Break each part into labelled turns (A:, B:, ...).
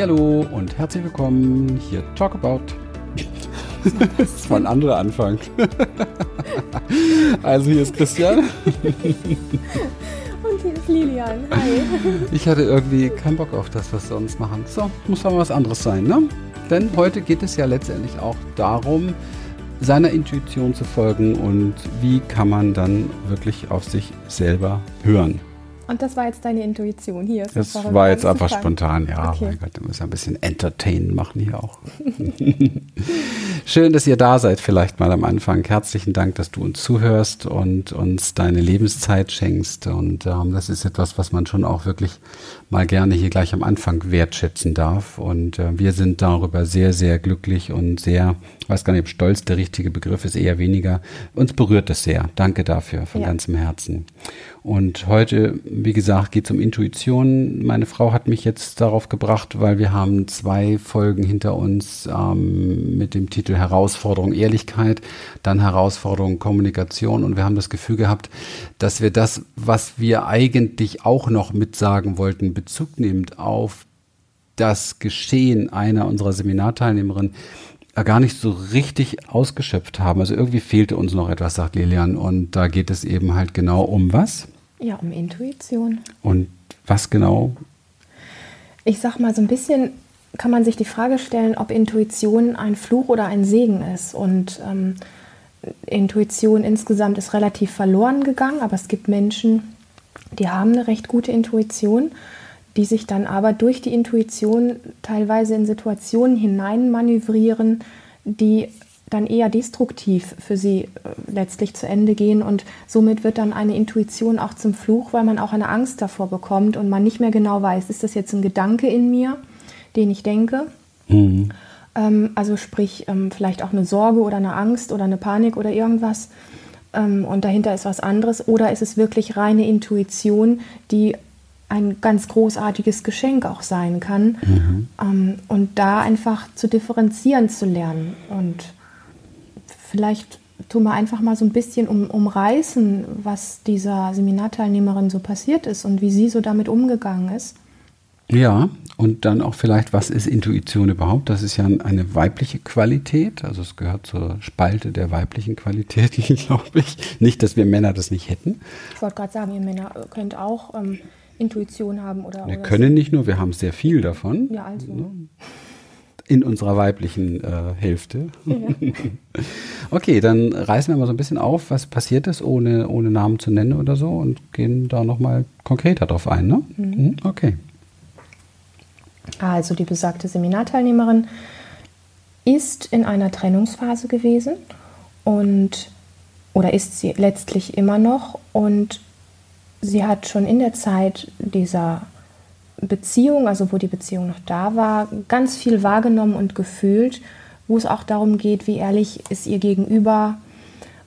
A: Hallo und herzlich willkommen hier Talk About. Das war ein anderer Anfang. Also hier ist Christian.
B: Und hier ist Lilian. Hi.
A: Ich hatte irgendwie keinen Bock auf das, was wir uns machen. So, muss mal was anderes sein, ne? Denn heute geht es ja letztendlich auch darum, seiner Intuition zu folgen und wie kann man dann wirklich auf sich selber hören.
B: Und das war jetzt deine Intuition hier.
A: Das war jetzt einfach
B: anzufangen.
A: spontan, ja.
B: Okay.
A: Mein Gott, da müssen wir ein bisschen Entertain machen hier auch. Schön, dass ihr da seid, vielleicht mal am Anfang. Herzlichen Dank, dass du uns zuhörst und uns deine Lebenszeit schenkst. Und ähm, das ist etwas, was man schon auch wirklich mal gerne hier gleich am Anfang wertschätzen darf. Und äh, wir sind darüber sehr, sehr glücklich und sehr, ich weiß gar nicht, ob stolz der richtige Begriff ist, eher weniger. Uns berührt es sehr. Danke dafür von
B: Ja.
A: ganzem Herzen. Und heute, wie gesagt, geht es um Intuition. Meine Frau hat mich jetzt darauf gebracht, weil wir haben zwei Folgen hinter uns ähm, mit dem Titel Herausforderung Ehrlichkeit, dann Herausforderung Kommunikation. Und wir haben das Gefühl gehabt, dass wir das, was wir eigentlich auch noch mitsagen wollten, Bezug nehmend auf das Geschehen einer unserer Seminarteilnehmerinnen äh, gar nicht so richtig ausgeschöpft haben. Also irgendwie fehlte uns noch etwas, sagt Lilian. Und da geht es eben halt genau um was?
B: Ja, um Intuition.
A: Und was genau?
B: Ich sag mal, so ein bisschen kann man sich die Frage stellen, ob Intuition ein Fluch oder ein Segen ist. Und ähm, Intuition insgesamt ist relativ verloren gegangen, aber es gibt Menschen, die haben eine recht gute Intuition, die sich dann aber durch die Intuition teilweise in Situationen hineinmanövrieren, die dann eher destruktiv für sie äh, letztlich zu Ende gehen. Und somit wird dann eine Intuition auch zum Fluch, weil man auch eine Angst davor bekommt und man nicht mehr genau weiß, ist das jetzt ein Gedanke in mir, den ich denke?
A: Mhm.
B: Ähm, also sprich ähm, vielleicht auch eine Sorge oder eine Angst oder eine Panik oder irgendwas. Ähm, und dahinter ist was anderes. Oder ist es wirklich reine Intuition, die ein ganz großartiges Geschenk auch sein kann. Ähm, und da einfach zu differenzieren zu lernen. Und vielleicht tun wir einfach mal so ein bisschen um, umreißen, was dieser Seminarteilnehmerin so passiert ist und wie sie so damit umgegangen ist.
A: Ja, und dann auch vielleicht, was ist Intuition überhaupt? Das ist ja eine weibliche Qualität, also es gehört zur Spalte der weiblichen Qualitäten, glaube ich. Nicht, dass wir Männer das nicht hätten.
B: Ich wollte gerade sagen, ihr Männer könnt auch ähm, Intuition haben oder.
A: Wir
B: oder
A: können nicht nur, wir haben sehr viel davon
B: Ja, also.
A: In unserer weiblichen äh, Hälfte. Okay, dann reißen wir mal so ein bisschen auf, was passiert ist, ohne, ohne Namen zu nennen oder so und gehen da nochmal konkreter drauf ein, ne? Mhm. Okay.
B: Also die besagte Seminarteilnehmerin ist in einer Trennungsphase gewesen und oder ist sie letztlich immer noch und sie hat schon in der Zeit dieser Beziehung, also wo die Beziehung noch da war, ganz viel wahrgenommen und gefühlt, wo es auch darum geht, wie ehrlich ist ihr gegenüber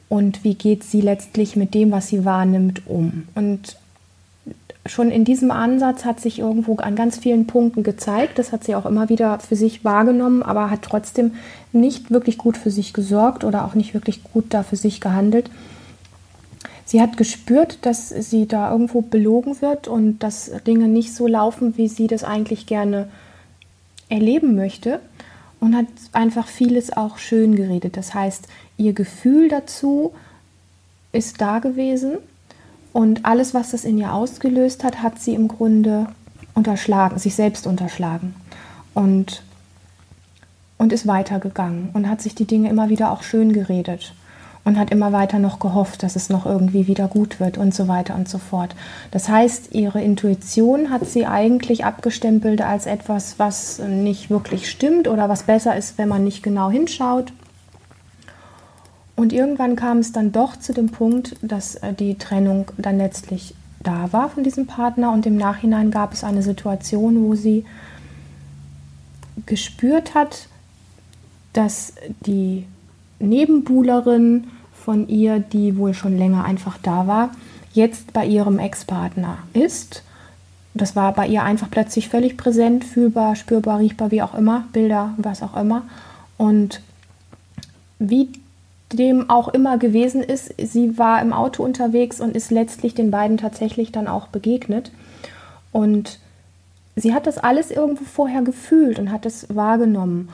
B: und wie geht sie letztlich mit dem, was sie wahrnimmt, um. Und schon in diesem Ansatz hat sich irgendwo an ganz vielen Punkten gezeigt. Das hat sie auch immer wieder für sich wahrgenommen, aber hat trotzdem nicht wirklich gut für sich gesorgt oder auch nicht wirklich gut da für sich gehandelt. Sie hat gespürt, dass sie da irgendwo belogen wird und dass Dinge nicht so laufen, wie sie das eigentlich gerne erleben möchte und hat einfach vieles auch schön geredet. Das heißt, ihr Gefühl dazu ist da gewesen und alles, was das in ihr ausgelöst hat, hat sie im Grunde unterschlagen, sich selbst unterschlagen und, und ist weitergegangen und hat sich die Dinge immer wieder auch schön geredet und hat immer weiter noch gehofft, dass es noch irgendwie wieder gut wird und so weiter und so fort. Das heißt, ihre Intuition hat sie eigentlich abgestempelt als etwas, was nicht wirklich stimmt oder was besser ist, wenn man nicht genau hinschaut. Und irgendwann kam es dann doch zu dem Punkt, dass äh, die Trennung dann letztlich da war von diesem Partner und im Nachhinein gab es eine Situation, wo sie gespürt hat, dass die Nebenbuhlerin von ihr, die wohl schon länger einfach da war, jetzt bei ihrem Ex-Partner ist. Das war bei ihr einfach plötzlich völlig präsent, fühlbar, spürbar, riechbar, wie auch immer, Bilder, was auch immer. Und wie dem auch immer gewesen ist, sie war im Auto unterwegs und ist letztlich den beiden tatsächlich dann auch begegnet. Und sie hat das alles irgendwo vorher gefühlt und hat es wahrgenommen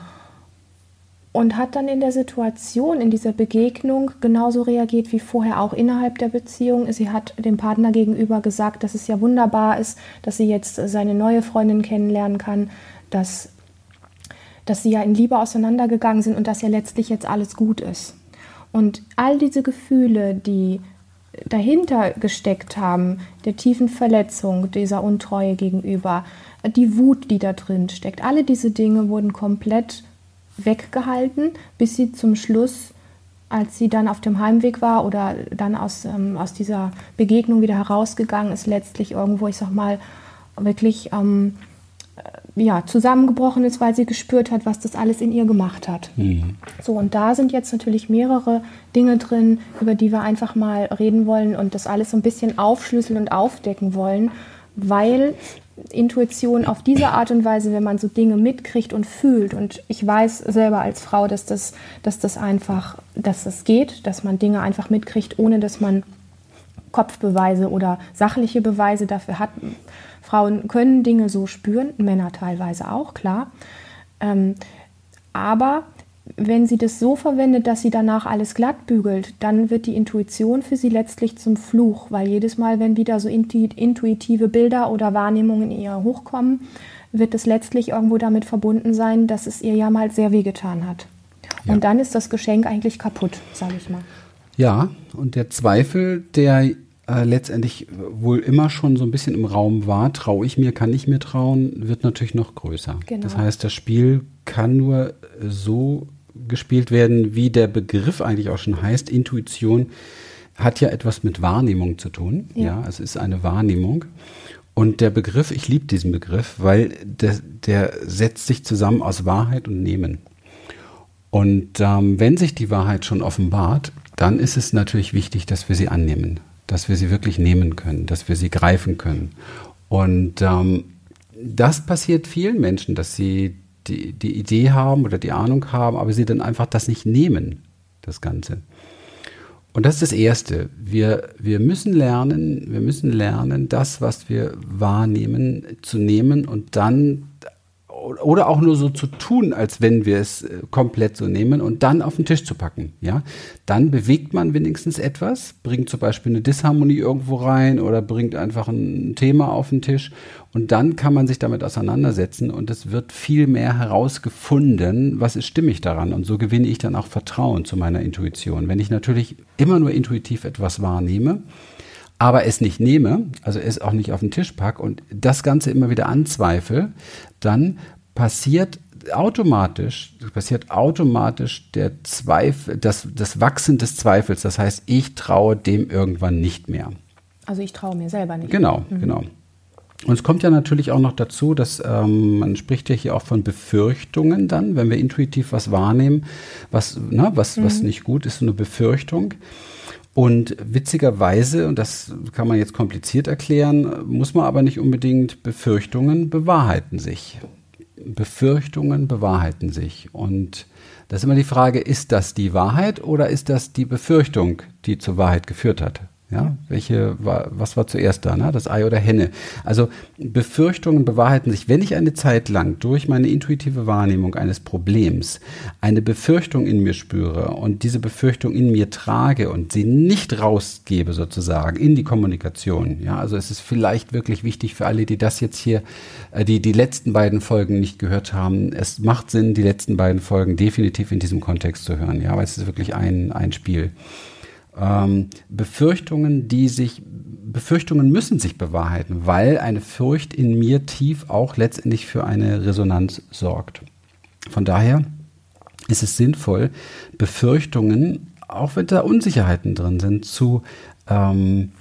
B: und hat dann in der Situation, in dieser Begegnung genauso reagiert wie vorher auch innerhalb der Beziehung. Sie hat dem Partner gegenüber gesagt, dass es ja wunderbar ist, dass sie jetzt seine neue Freundin kennenlernen kann, dass, dass sie ja in Liebe auseinandergegangen sind und dass ja letztlich jetzt alles gut ist. Und all diese Gefühle, die dahinter gesteckt haben, der tiefen Verletzung, dieser Untreue gegenüber, die Wut, die da drin steckt, alle diese Dinge wurden komplett weggehalten, bis sie zum Schluss, als sie dann auf dem Heimweg war oder dann aus, ähm, aus dieser Begegnung wieder herausgegangen ist, letztlich irgendwo, ich sag mal, wirklich ähm, äh, ja, zusammengebrochen ist, weil sie gespürt hat, was das alles in ihr gemacht hat. Mhm. So, und da sind jetzt natürlich mehrere Dinge drin, über die wir einfach mal reden wollen und das alles so ein bisschen aufschlüsseln und aufdecken wollen, weil Intuition auf diese Art und Weise, wenn man so Dinge mitkriegt und fühlt. Und ich weiß selber als Frau, dass das, dass das einfach, dass das geht, dass man Dinge einfach mitkriegt, ohne dass man Kopfbeweise oder sachliche Beweise dafür hat. Frauen können Dinge so spüren, Männer teilweise auch, klar. Ähm, aber wenn sie das so verwendet, dass sie danach alles glatt bügelt, dann wird die Intuition für sie letztlich zum Fluch, weil jedes Mal, wenn wieder so intuitive Bilder oder Wahrnehmungen in ihr hochkommen, wird es letztlich irgendwo damit verbunden sein, dass es ihr ja mal sehr wehgetan hat. Ja. Und dann ist das Geschenk eigentlich kaputt, sage ich mal.
A: Ja, und der Zweifel, der äh, letztendlich wohl immer schon so ein bisschen im Raum war, traue ich mir, kann ich mir trauen, wird natürlich noch größer. Genau. Das heißt, das Spiel kann nur so gespielt werden, wie der Begriff eigentlich auch schon heißt. Intuition hat ja etwas mit Wahrnehmung zu tun. Ja, ja es ist eine Wahrnehmung. Und der Begriff, ich liebe diesen Begriff, weil der, der setzt sich zusammen aus Wahrheit und Nehmen. Und ähm, wenn sich die Wahrheit schon offenbart, dann ist es natürlich wichtig, dass wir sie annehmen, dass wir sie wirklich nehmen können, dass wir sie greifen können. Und ähm, das passiert vielen Menschen, dass sie die, die Idee haben oder die Ahnung haben, aber sie dann einfach das nicht nehmen, das Ganze. Und das ist das Erste. Wir, wir müssen lernen, wir müssen lernen, das, was wir wahrnehmen, zu nehmen und dann oder auch nur so zu tun, als wenn wir es äh, komplett so nehmen und dann auf den Tisch zu packen. Ja, dann bewegt man wenigstens etwas, bringt zum Beispiel eine Disharmonie irgendwo rein oder bringt einfach ein Thema auf den Tisch und dann kann man sich damit auseinandersetzen und es wird viel mehr herausgefunden, was ist stimmig daran und so gewinne ich dann auch Vertrauen zu meiner Intuition. Wenn ich natürlich immer nur intuitiv etwas wahrnehme, aber es nicht nehme, also es auch nicht auf den Tisch packe und das Ganze immer wieder anzweifle, dann passiert automatisch, passiert automatisch der Zweifel, das, das Wachsen des Zweifels. Das heißt, ich traue dem irgendwann nicht mehr.
B: Also ich traue mir selber nicht.
A: Genau, mhm. genau. Und es kommt ja natürlich auch noch dazu, dass ähm, man spricht ja hier auch von Befürchtungen dann, wenn wir intuitiv was wahrnehmen, was, na, was, mhm. was nicht gut ist, so eine Befürchtung. Und witzigerweise, und das kann man jetzt kompliziert erklären, muss man aber nicht unbedingt Befürchtungen bewahrheiten sich. Befürchtungen bewahrheiten sich. Und das ist immer die Frage, ist das die Wahrheit oder ist das die Befürchtung, die zur Wahrheit geführt hat? Ja, welche war, was war zuerst da, ne? das Ei oder Henne? Also Befürchtungen bewahrheiten sich. Wenn ich eine Zeit lang durch meine intuitive Wahrnehmung eines Problems eine Befürchtung in mir spüre und diese Befürchtung in mir trage und sie nicht rausgebe sozusagen in die Kommunikation, ja, also es ist vielleicht wirklich wichtig für alle, die das jetzt hier, äh, die die letzten beiden Folgen nicht gehört haben, es macht Sinn, die letzten beiden Folgen definitiv in diesem Kontext zu hören, ja, weil es ist wirklich ein, ein Spiel ähm, Befürchtungen, die sich, Befürchtungen müssen sich bewahrheiten, weil eine Furcht in mir tief auch letztendlich für eine Resonanz sorgt. Von daher ist es sinnvoll, Befürchtungen, auch wenn da Unsicherheiten drin sind, zu ähm,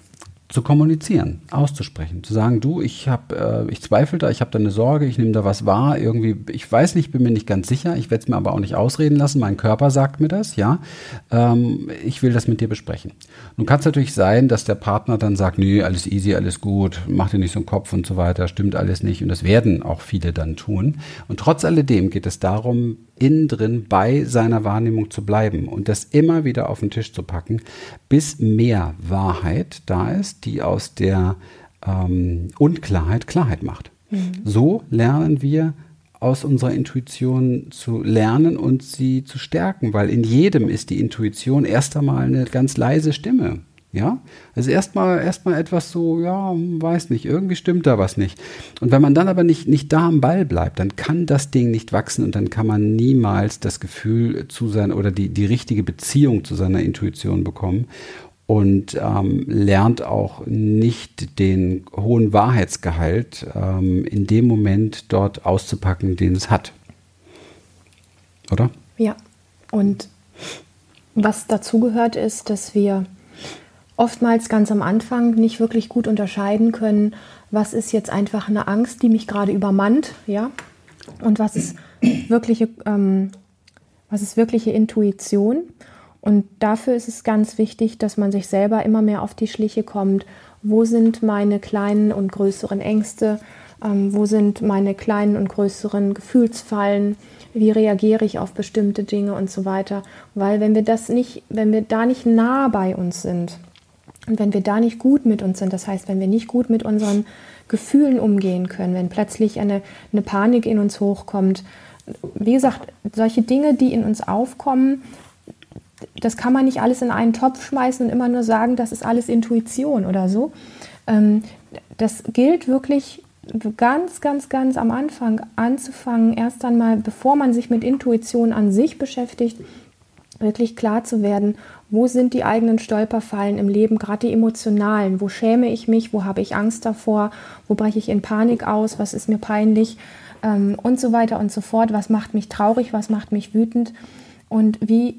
A: zu kommunizieren, auszusprechen, zu sagen, du, ich habe, äh, ich zweifle da, ich habe da eine Sorge, ich nehme da was wahr, irgendwie, ich weiß nicht, bin mir nicht ganz sicher, ich werde es mir aber auch nicht ausreden lassen, mein Körper sagt mir das, ja, ähm, ich will das mit dir besprechen. Nun kann es natürlich sein, dass der Partner dann sagt, nee, alles easy, alles gut, mach dir nicht so einen Kopf und so weiter, stimmt alles nicht und das werden auch viele dann tun. Und trotz alledem geht es darum, innen drin bei seiner Wahrnehmung zu bleiben und das immer wieder auf den Tisch zu packen, bis mehr Wahrheit da ist, die aus der ähm, Unklarheit Klarheit macht. Mhm. So lernen wir aus unserer Intuition zu lernen und sie zu stärken, weil in jedem ist die Intuition erst einmal eine ganz leise Stimme. Ja, also erstmal erstmal etwas so, ja, weiß nicht, irgendwie stimmt da was nicht. Und wenn man dann aber nicht nicht da am Ball bleibt, dann kann das Ding nicht wachsen und dann kann man niemals das Gefühl zu sein oder die die richtige Beziehung zu seiner Intuition bekommen und ähm, lernt auch nicht den hohen Wahrheitsgehalt ähm, in dem Moment dort auszupacken, den es hat. Oder?
B: Ja, und was dazugehört ist, dass wir oftmals ganz am Anfang nicht wirklich gut unterscheiden können, was ist jetzt einfach eine Angst, die mich gerade übermannt, ja, und was ist wirkliche, ähm, was ist wirkliche Intuition. Und dafür ist es ganz wichtig, dass man sich selber immer mehr auf die Schliche kommt. Wo sind meine kleinen und größeren Ängste? Ähm, wo sind meine kleinen und größeren Gefühlsfallen? Wie reagiere ich auf bestimmte Dinge und so weiter? Weil wenn wir das nicht, wenn wir da nicht nah bei uns sind und wenn wir da nicht gut mit uns sind, das heißt, wenn wir nicht gut mit unseren Gefühlen umgehen können, wenn plötzlich eine, eine Panik in uns hochkommt, wie gesagt, solche Dinge, die in uns aufkommen, das kann man nicht alles in einen Topf schmeißen und immer nur sagen, das ist alles Intuition oder so. Ähm, das gilt wirklich ganz, ganz, ganz am Anfang anzufangen, erst einmal, bevor man sich mit Intuition an sich beschäftigt, wirklich klar zu werden, wo sind die eigenen Stolperfallen im Leben, gerade die emotionalen, wo schäme ich mich, wo habe ich Angst davor, wo breche ich in Panik aus, was ist mir peinlich? Ähm, und so weiter und so fort, was macht mich traurig, was macht mich wütend? Und wie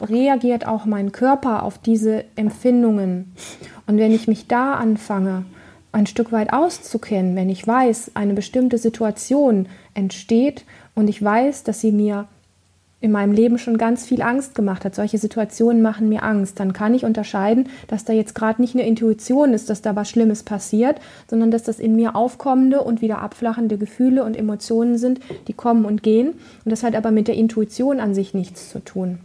B: reagiert auch mein Körper auf diese Empfindungen. Und wenn ich mich da anfange, ein Stück weit auszukennen, wenn ich weiß, eine bestimmte Situation entsteht und ich weiß, dass sie mir in meinem Leben schon ganz viel Angst gemacht hat. Solche Situationen machen mir Angst. Dann kann ich unterscheiden, dass da jetzt gerade nicht eine Intuition ist, dass da was Schlimmes passiert, sondern dass das in mir aufkommende und wieder abflachende Gefühle und Emotionen sind, die kommen und gehen. Und das hat aber mit der Intuition an sich nichts zu tun.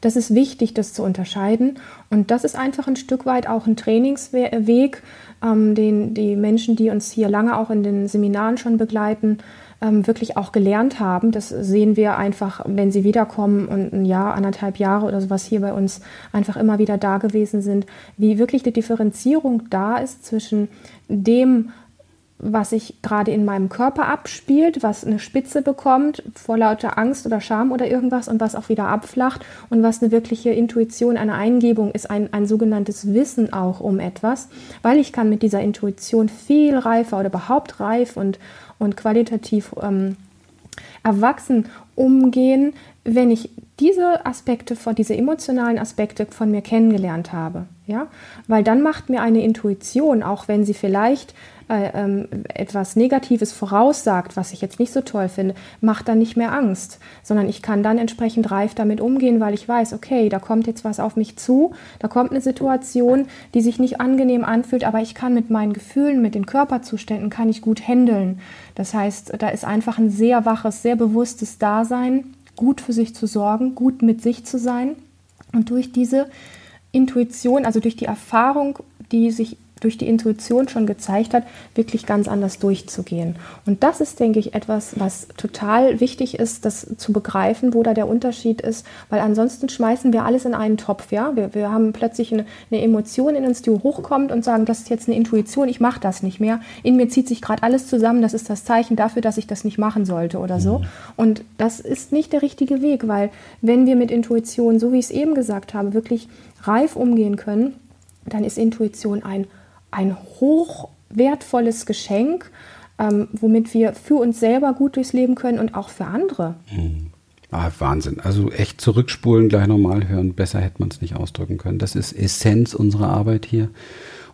B: Das ist wichtig, das zu unterscheiden. Und das ist einfach ein Stück weit auch ein Trainingsweg, ähm, den die Menschen, die uns hier lange auch in den Seminaren schon begleiten, ähm, wirklich auch gelernt haben. Das sehen wir einfach, wenn sie wiederkommen und ein Jahr, anderthalb Jahre oder sowas hier bei uns einfach immer wieder da gewesen sind, wie wirklich die Differenzierung da ist zwischen dem, was sich gerade in meinem Körper abspielt, was eine Spitze bekommt vor lauter Angst oder Scham oder irgendwas und was auch wieder abflacht und was eine wirkliche Intuition, eine Eingebung ist, ein, ein sogenanntes Wissen auch um etwas, weil ich kann mit dieser Intuition viel reifer oder überhaupt reif und, und qualitativ ähm, erwachsen umgehen, wenn ich diese Aspekte, diese emotionalen Aspekte von mir kennengelernt habe. Ja? Weil dann macht mir eine Intuition, auch wenn sie vielleicht äh, ähm, etwas Negatives voraussagt, was ich jetzt nicht so toll finde, macht dann nicht mehr Angst, sondern ich kann dann entsprechend reif damit umgehen, weil ich weiß, okay, da kommt jetzt was auf mich zu, da kommt eine Situation, die sich nicht angenehm anfühlt, aber ich kann mit meinen Gefühlen, mit den Körperzuständen, kann ich gut handeln. Das heißt, da ist einfach ein sehr waches, sehr bewusstes Dasein, gut für sich zu sorgen, gut mit sich zu sein und durch diese Intuition, also durch die Erfahrung, die sich durch die Intuition schon gezeigt hat, wirklich ganz anders durchzugehen. Und das ist, denke ich, etwas, was total wichtig ist, das zu begreifen, wo da der Unterschied ist, weil ansonsten schmeißen wir alles in einen Topf. Ja? Wir, wir haben plötzlich eine, eine Emotion in uns, die hochkommt und sagen, das ist jetzt eine Intuition, ich mache das nicht mehr. In mir zieht sich gerade alles zusammen, das ist das Zeichen dafür, dass ich das nicht machen sollte oder so. Mhm. Und das ist nicht der richtige Weg, weil wenn wir mit Intuition, so wie ich es eben gesagt habe, wirklich reif umgehen können, dann ist Intuition ein ein hochwertvolles Geschenk, ähm, womit wir für uns selber gut durchs Leben können und auch für andere.
A: Mhm. Ah, Wahnsinn. Also echt zurückspulen, gleich nochmal hören. Besser hätte man es nicht ausdrücken können. Das ist Essenz unserer Arbeit hier.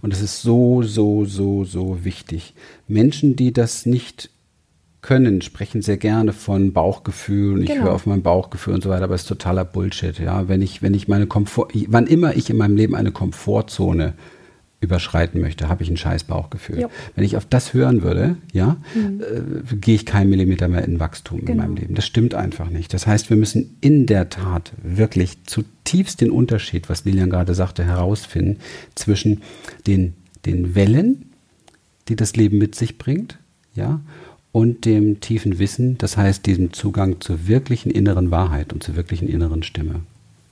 A: Und es ist so, so, so, so wichtig. Menschen, die das nicht können, sprechen sehr gerne von Bauchgefühl und ich genau. höre auf mein Bauchgefühl und so weiter, aber es ist totaler Bullshit. Ja, wenn ich, wenn ich meine Komfort, wann immer ich in meinem Leben eine Komfortzone überschreiten möchte, habe ich ein scheiß Bauchgefühl. Jo. Wenn ich auf das hören würde, ja, mhm. äh, gehe ich keinen Millimeter mehr in Wachstum genau. in meinem Leben. Das stimmt einfach nicht. Das heißt, wir müssen in der Tat wirklich zutiefst den Unterschied, was Lilian gerade sagte, herausfinden zwischen den, den Wellen die das Leben mit sich bringt, ja, und dem tiefen Wissen, das heißt diesem Zugang zur wirklichen inneren Wahrheit und zur wirklichen inneren Stimme.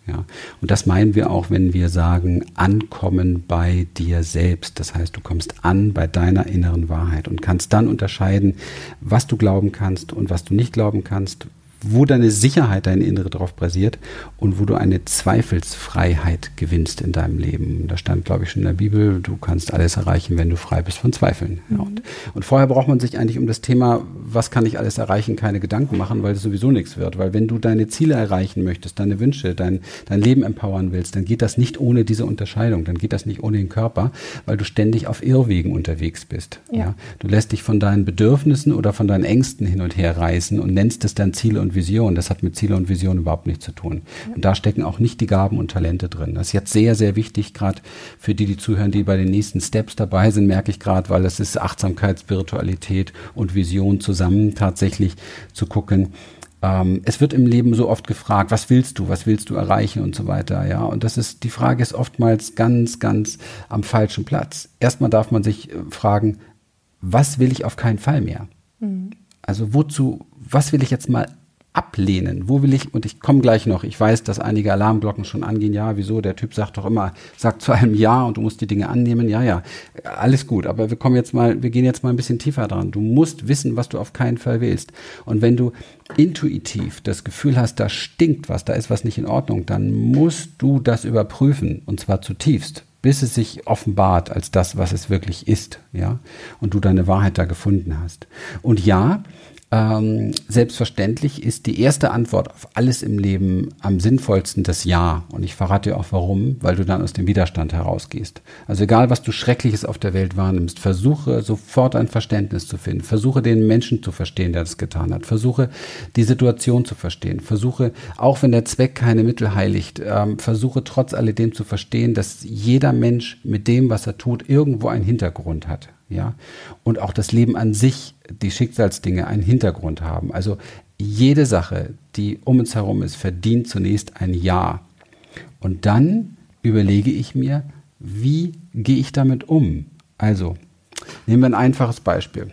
A: Ja, und das meinen wir auch, wenn wir sagen, ankommen bei dir selbst. Das heißt, du kommst an bei deiner inneren Wahrheit und kannst dann unterscheiden, was du glauben kannst und was du nicht glauben kannst, wo deine Sicherheit, deine Innere drauf basiert und wo du eine Zweifelsfreiheit gewinnst in deinem Leben. Da stand, glaube ich, schon in der Bibel, du kannst alles erreichen, wenn du frei bist von Zweifeln. Mhm. Ja, und, und, vorher braucht man sich eigentlich um das Thema, was kann ich alles erreichen, keine Gedanken machen, weil es sowieso nichts wird. Weil wenn du deine Ziele erreichen möchtest, deine Wünsche, dein, dein Leben empowern willst, dann geht das nicht ohne diese Unterscheidung, dann geht das nicht ohne den Körper, weil du ständig auf Irrwegen unterwegs bist. Ja. ja. Du lässt dich von deinen Bedürfnissen oder von deinen Ängsten hin und her reißen und nennst es dann Ziele und Vision. Das hat mit Ziele und Vision überhaupt nichts zu tun. Ja. Und da stecken auch nicht die Gaben und Talente drin. Das ist jetzt sehr, sehr wichtig, gerade für die, die zuhören, die bei den nächsten Steps dabei sind, merke ich gerade, weil es ist Achtsamkeit, Spiritualität und Vision zusammen tatsächlich zu gucken, ähm, es wird im Leben so oft gefragt, was willst du, was willst du erreichen und so weiter, ja. Und das ist, die Frage ist oftmals ganz, ganz am falschen Platz. Erstmal darf man sich äh, fragen, was will ich auf keinen Fall mehr? Mhm. Also wozu, was will ich jetzt mal ablehnen? Wo will ich, und ich komme gleich noch, ich weiß, dass einige Alarmglocken schon angehen, ja, wieso, der Typ sagt doch immer, sagt zu einem Ja und du musst die Dinge annehmen, ja, ja, alles gut, aber wir kommen jetzt mal, wir gehen jetzt mal ein bisschen tiefer dran. Du musst wissen, was du auf keinen Fall willst. Und wenn du intuitiv das Gefühl hast, da stinkt was, da ist was nicht in Ordnung, dann musst du das überprüfen, und zwar zutiefst bis es sich offenbart als das, was es wirklich ist, ja, und du deine Wahrheit da gefunden hast. Und ja, ähm, selbstverständlich ist die erste Antwort auf alles im Leben am sinnvollsten das Ja. Und ich verrate dir auch warum, weil du dann aus dem Widerstand herausgehst. Also egal, was du Schreckliches auf der Welt wahrnimmst, versuche sofort ein Verständnis zu finden. Versuche den Menschen zu verstehen, der das getan hat. Versuche die Situation zu verstehen. Versuche, auch wenn der Zweck keine Mittel heiligt, ähm, versuche trotz alledem zu verstehen, dass jeder Mensch mit dem, was er tut, irgendwo einen Hintergrund hat ja, und auch das Leben an sich, die Schicksalsdinge einen Hintergrund haben. Also jede Sache, die um uns herum ist, verdient zunächst ein Ja. Und dann überlege ich mir, wie gehe ich damit um? Also, nehmen wir ein einfaches Beispiel.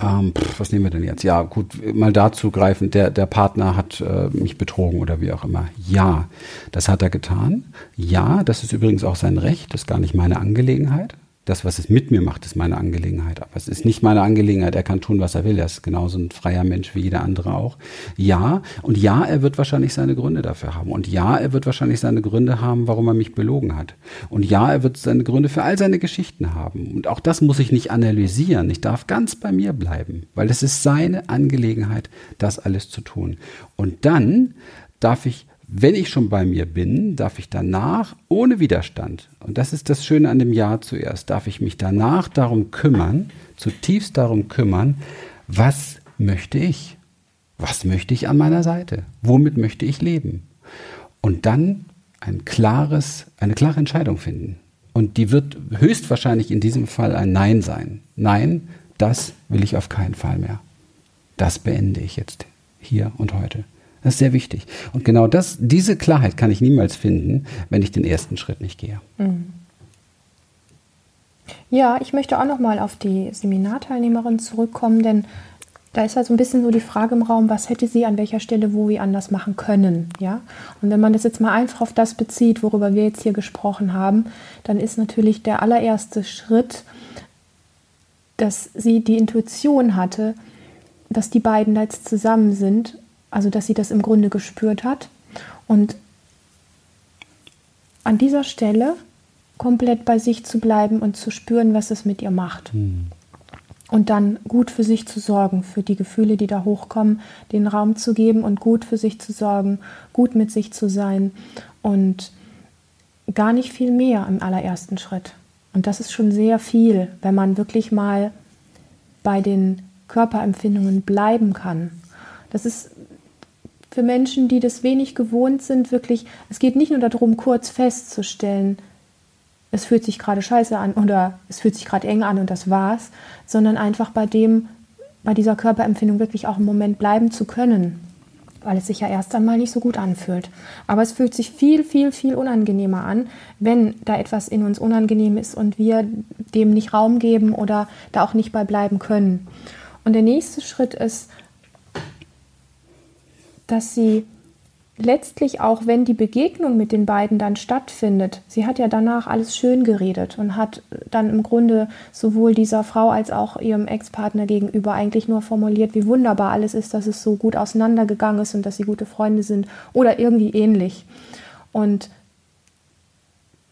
A: Ähm, pff, was nehmen wir denn jetzt? Ja, gut, mal dazu greifen, der, der Partner hat äh, mich betrogen oder wie auch immer. Ja, das hat er getan. Ja, das ist übrigens auch sein Recht, das ist gar nicht meine Angelegenheit. Das, was es mit mir macht, ist meine Angelegenheit. Aber es ist nicht meine Angelegenheit. Er kann tun, was er will. Er ist genauso ein freier Mensch wie jeder andere auch. Ja, und ja, er wird wahrscheinlich seine Gründe dafür haben. Und ja, er wird wahrscheinlich seine Gründe haben, warum er mich belogen hat. Und ja, er wird seine Gründe für all seine Geschichten haben. Und auch das muss ich nicht analysieren. Ich darf ganz bei mir bleiben, weil es ist seine Angelegenheit, das alles zu tun. Und dann darf ich wenn ich schon bei mir bin, darf ich danach ohne Widerstand, und das ist das Schöne an dem Jahr zuerst, darf ich mich danach darum kümmern, zutiefst darum kümmern, was möchte ich? Was möchte ich an meiner Seite? Womit möchte ich leben? Und dann ein klares, eine klare Entscheidung finden. Und die wird höchstwahrscheinlich in diesem Fall ein Nein sein. Nein, das will ich auf keinen Fall mehr. Das beende ich jetzt hier und heute. Das ist sehr wichtig. Und genau das, diese Klarheit kann ich niemals finden, wenn ich den ersten Schritt nicht gehe. Mhm.
B: Ja, ich möchte auch noch mal auf die Seminarteilnehmerin zurückkommen, denn da ist halt so ein bisschen so die Frage im Raum, was hätte sie an welcher Stelle wo wie anders machen können, ja? Und wenn man das jetzt mal einfach auf das bezieht, worüber wir jetzt hier gesprochen haben, dann ist natürlich der allererste Schritt, dass sie die Intuition hatte, dass die beiden da jetzt zusammen sind also dass sie das im Grunde gespürt hat. Und an dieser Stelle komplett bei sich zu bleiben und zu spüren, was es mit ihr macht. Mhm. Und dann gut für sich zu sorgen, für die Gefühle, die da hochkommen, den Raum zu geben und gut für sich zu sorgen, gut mit sich zu sein und gar nicht viel mehr im allerersten Schritt. Und das ist schon sehr viel, wenn man wirklich mal bei den Körperempfindungen bleiben kann. Das ist für Menschen, die das wenig gewohnt sind, wirklich, es geht nicht nur darum, kurz festzustellen, es fühlt sich gerade scheiße an oder es fühlt sich gerade eng an und das war's, sondern einfach bei dem, bei dieser Körperempfindung wirklich auch im Moment bleiben zu können. weil es sich ja erst einmal nicht so gut anfühlt. Aber es fühlt sich viel, viel, viel unangenehmer an, wenn da etwas in uns unangenehm ist und wir dem nicht Raum geben oder da auch nicht bei bleiben können. Und der nächste Schritt ist, dass sie letztlich auch, wenn die Begegnung mit den beiden dann stattfindet, sie hat ja danach alles schön geredet und hat dann im Grunde sowohl dieser Frau als auch ihrem Ex-Partner gegenüber eigentlich nur formuliert, wie wunderbar alles ist, dass es so gut auseinandergegangen ist und dass sie gute Freunde sind oder irgendwie ähnlich. Und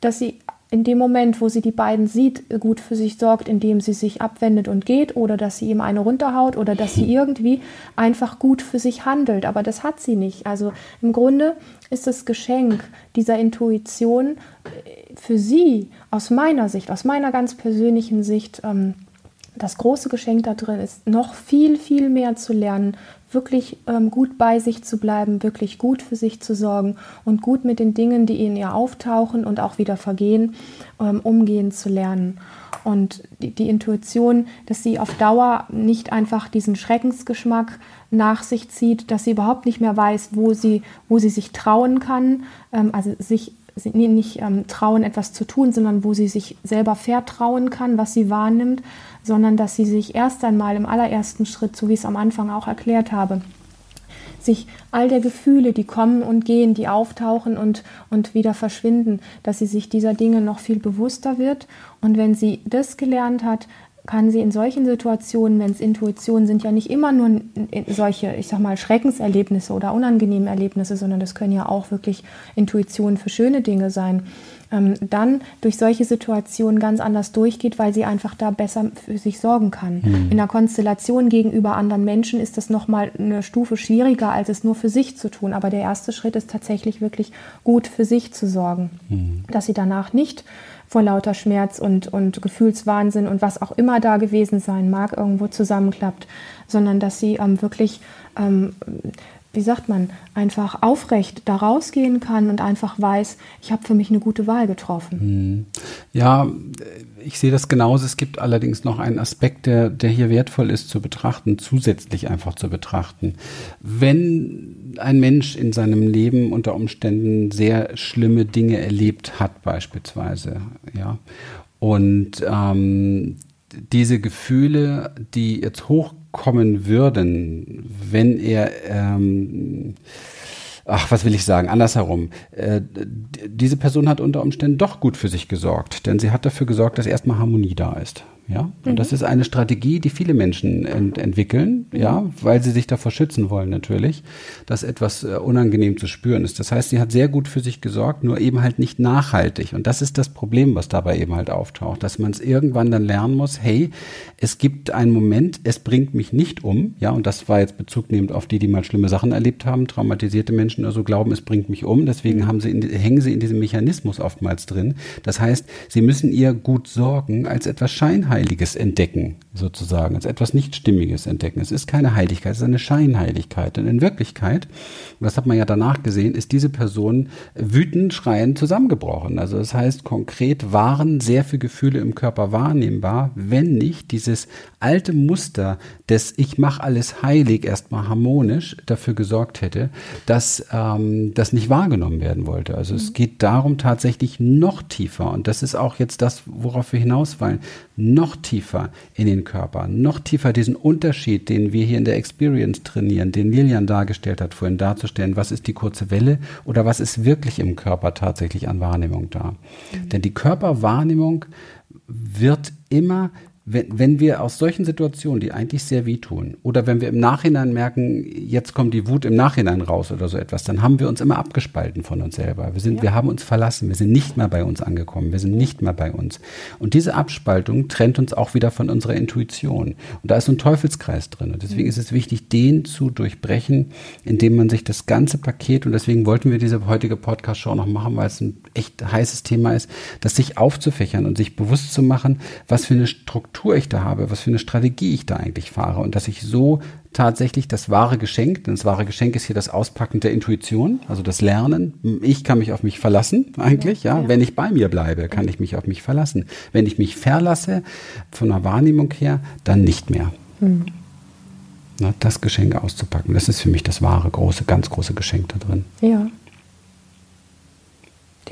B: dass sie in dem Moment, wo sie die beiden sieht, gut für sich sorgt, indem sie sich abwendet und geht oder dass sie ihm eine runterhaut oder dass sie irgendwie einfach gut für sich handelt. Aber das hat sie nicht. Also im Grunde ist das Geschenk dieser Intuition äh, für sie aus meiner Sicht, aus meiner ganz persönlichen Sicht, ähm, das große Geschenk da drin ist, noch viel, viel mehr zu lernen, wirklich ähm, gut bei sich zu bleiben, wirklich gut für sich zu sorgen und gut mit den Dingen, die in ihr auftauchen und auch wieder vergehen, ähm, umgehen zu lernen. Und die, die, Intuition, dass sie auf Dauer nicht einfach diesen Schreckensgeschmack nach sich zieht, dass sie überhaupt nicht mehr weiß, wo sie, wo sie sich trauen kann, ähm, also sich nicht ähm, trauen, etwas zu tun, sondern wo sie sich selber vertrauen kann, was sie wahrnimmt, sondern dass sie sich erst einmal im allerersten Schritt, so wie ich es am Anfang auch erklärt habe, sich all der Gefühle, die kommen und gehen, die auftauchen und, und wieder verschwinden, dass sie sich dieser Dinge noch viel bewusster wird. Und wenn sie das gelernt hat, kann sie in solchen Situationen, wenn es Intuitionen sind, ja nicht immer nur solche, ich sag mal, Schreckenserlebnisse oder unangenehme Erlebnisse, sondern das können ja auch wirklich Intuitionen für schöne Dinge sein, ähm, dann durch solche Situationen ganz anders durchgeht, weil sie einfach da besser für sich sorgen kann. Mhm. In einer Konstellation gegenüber anderen Menschen ist das nochmal eine Stufe schwieriger, als es nur für sich zu tun. Aber der erste Schritt ist tatsächlich wirklich gut für sich zu sorgen, mhm. dass sie danach nicht vor lauter Schmerz und, und Gefühlswahnsinn und was auch immer da gewesen sein mag, irgendwo zusammenklappt, sondern dass sie ähm, wirklich, ähm, wie sagt man, einfach aufrecht da rausgehen kann und einfach weiß, ich habe für mich eine gute Wahl getroffen.
A: Hm. Ja, ich sehe das genauso. Es gibt allerdings noch einen Aspekt, der, der hier wertvoll ist zu betrachten, zusätzlich einfach zu betrachten. Wenn ein Mensch in seinem Leben unter Umständen sehr schlimme Dinge erlebt hat, beispielsweise, ja, und ähm, diese Gefühle, die jetzt hochkommen würden, wenn er ähm, ach, was will ich sagen, andersherum. Äh, diese Person hat unter Umständen doch gut für sich gesorgt, denn sie hat dafür gesorgt, dass erstmal Harmonie da ist. Ja, und mhm. das ist eine Strategie, die viele Menschen ent entwickeln, ja, weil sie sich davor schützen wollen natürlich, dass etwas äh, unangenehm zu spüren ist. Das heißt, sie hat sehr gut für sich gesorgt, nur eben halt nicht nachhaltig. Und das ist das Problem, was dabei eben halt auftaucht, dass man es irgendwann dann lernen muss, hey, es gibt einen Moment, es bringt mich nicht um, ja, und das war jetzt bezugnehmend auf die, die mal schlimme Sachen erlebt haben, traumatisierte Menschen also glauben, es bringt mich um, deswegen haben sie in, hängen sie in diesem Mechanismus oftmals drin. Das heißt, sie müssen ihr gut sorgen als etwas scheinheilig Scheinheiliges entdecken, sozusagen, als etwas Nichtstimmiges entdecken. Es ist keine Heiligkeit, es ist eine Scheinheiligkeit. Und in Wirklichkeit, und das hat man ja danach gesehen, ist diese Person wütend, schreiend zusammengebrochen. Also das heißt, konkret waren sehr viele Gefühle im Körper wahrnehmbar, wenn nicht dieses alte Muster des Ich mache alles heilig erstmal harmonisch dafür gesorgt hätte, dass ähm, das nicht wahrgenommen werden wollte. Also mhm. es geht darum tatsächlich noch tiefer und das ist auch jetzt das, worauf wir hinausfallen, noch tiefer in den Körper, noch tiefer diesen Unterschied, den wir hier in der Experience trainieren, den Lilian dargestellt hat, vorhin darzustellen, was ist die kurze Welle oder was ist wirklich im Körper tatsächlich an Wahrnehmung da. Mhm. Denn die Körperwahrnehmung wird immer wenn, wenn wir aus solchen Situationen, die eigentlich sehr wehtun, oder wenn wir im Nachhinein merken, jetzt kommt die Wut im Nachhinein raus oder so etwas, dann haben wir uns immer abgespalten von uns selber. Wir sind, ja. wir haben uns verlassen, wir sind nicht mehr bei uns angekommen, wir sind nicht mehr bei uns. Und diese Abspaltung trennt uns auch wieder von unserer Intuition. Und da ist so ein Teufelskreis drin. Und deswegen mhm. ist es wichtig, den zu durchbrechen, indem man sich das ganze Paket, und deswegen wollten wir diese heutige Podcast-Show noch machen, weil es ein echt heißes Thema ist, das sich aufzufächern und sich bewusst zu machen, was für eine Struktur Struktur ich da habe, was für eine Strategie ich da eigentlich fahre und dass ich so tatsächlich das wahre Geschenk, denn das wahre Geschenk ist hier das Auspacken der Intuition, also das Lernen. Ich kann mich auf mich verlassen eigentlich, ja. ja. Wenn ich bei mir bleibe, kann ich mich auf mich verlassen. Wenn ich mich verlasse von der Wahrnehmung her, dann nicht mehr. Hm. Na, das Geschenk auszupacken, das ist für mich das wahre, große, ganz große Geschenk da drin.
B: Ja.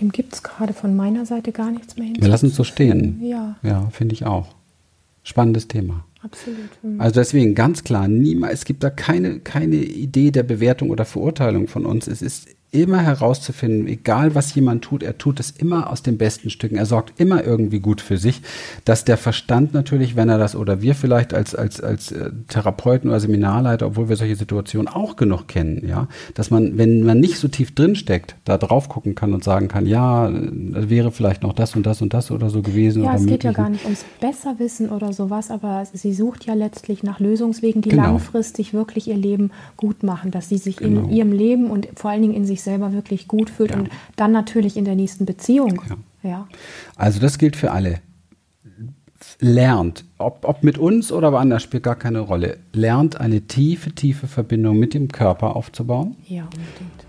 B: Dem gibt es gerade von meiner Seite gar nichts mehr hin.
A: Wir lassen es so stehen.
B: Ja.
A: Ja, finde ich auch. Spannendes Thema.
B: Absolut. Mhm.
A: Also deswegen ganz klar, niemals, es gibt da keine, keine Idee der Bewertung oder Verurteilung von uns. Es ist immer herauszufinden, egal was jemand tut, er tut es immer aus den besten Stücken. Er sorgt immer irgendwie gut für sich, dass der Verstand natürlich, wenn er das oder wir vielleicht als, als, als äh, Therapeuten oder Seminarleiter, obwohl wir solche Situationen auch genug kennen, ja, dass man, wenn man nicht so tief drin steckt, da drauf gucken kann und sagen kann, ja, das wäre vielleicht noch das und das und das oder so gewesen.
B: Ja,
A: oder
B: es geht ja gar nicht ums Besserwissen oder sowas, aber sie sucht ja letztlich nach Lösungswegen, die
A: Genau.
B: langfristig wirklich ihr Leben gut machen, dass sie sich
A: Genau.
B: in ihrem Leben und vor allen Dingen in sich selber wirklich gut fühlt
A: Ja.
B: und dann natürlich in der nächsten Beziehung.
A: Ja.
B: Ja.
A: Also das gilt für alle. Lernt, ob, ob mit uns oder woanders, spielt gar keine Rolle. Lernt eine tiefe, tiefe Verbindung mit dem Körper aufzubauen,
B: Ja, unbedingt.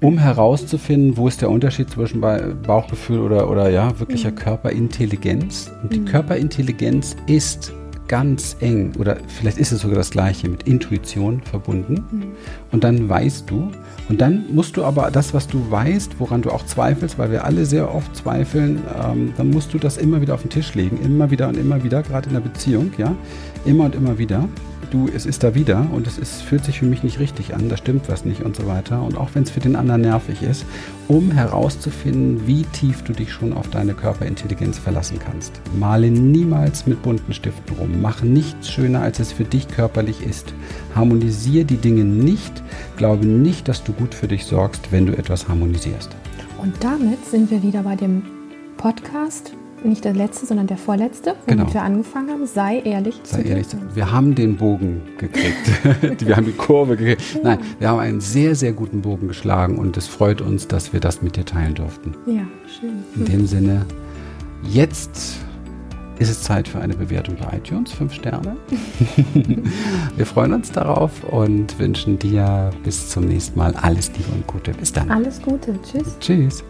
A: um herauszufinden, wo ist der Unterschied zwischen Ba- Bauchgefühl oder, oder ja, wirklicher Körperintelligenz. Und die Körperintelligenz ist ganz eng oder vielleicht ist es sogar das gleiche mit Intuition verbunden. Und dann weißt du, und dann musst du aber das, was du weißt, woran du auch zweifelst, weil wir alle sehr oft zweifeln, ähm, dann musst du das immer wieder auf den Tisch legen, immer wieder und immer wieder, gerade in der Beziehung, ja, immer und immer wieder. Du, es ist da wieder und es ist, fühlt sich für mich nicht richtig an, da stimmt was nicht und so weiter. Und auch wenn es für den anderen nervig ist, um herauszufinden, wie tief du dich schon auf deine Körperintelligenz verlassen kannst. Male niemals mit bunten Stiften rum. Mach nichts schöner, als es für dich körperlich ist. Harmonisier die Dinge nicht. Glaube nicht, dass du gut für dich sorgst, wenn du etwas harmonisierst.
B: Und damit sind wir wieder bei dem Podcast, nicht der letzte, sondern der vorletzte, womit
A: Genau.
B: wir angefangen haben. Sei ehrlich
A: Sei
B: dir
A: ehrlich,
B: selbst.
A: wir haben den Bogen gekriegt. wir haben die Kurve gekriegt. Nein, wir haben einen sehr, sehr guten Bogen geschlagen und es freut uns, dass wir das mit dir teilen durften.
B: Ja, schön.
A: In dem Sinne, jetzt ist es Zeit für eine Bewertung bei iTunes, fünf Sterne. wir freuen uns darauf und wünschen dir bis zum nächsten Mal alles Liebe und Gute. Bis dann.
B: Alles Gute. Tschüss.
A: Tschüss.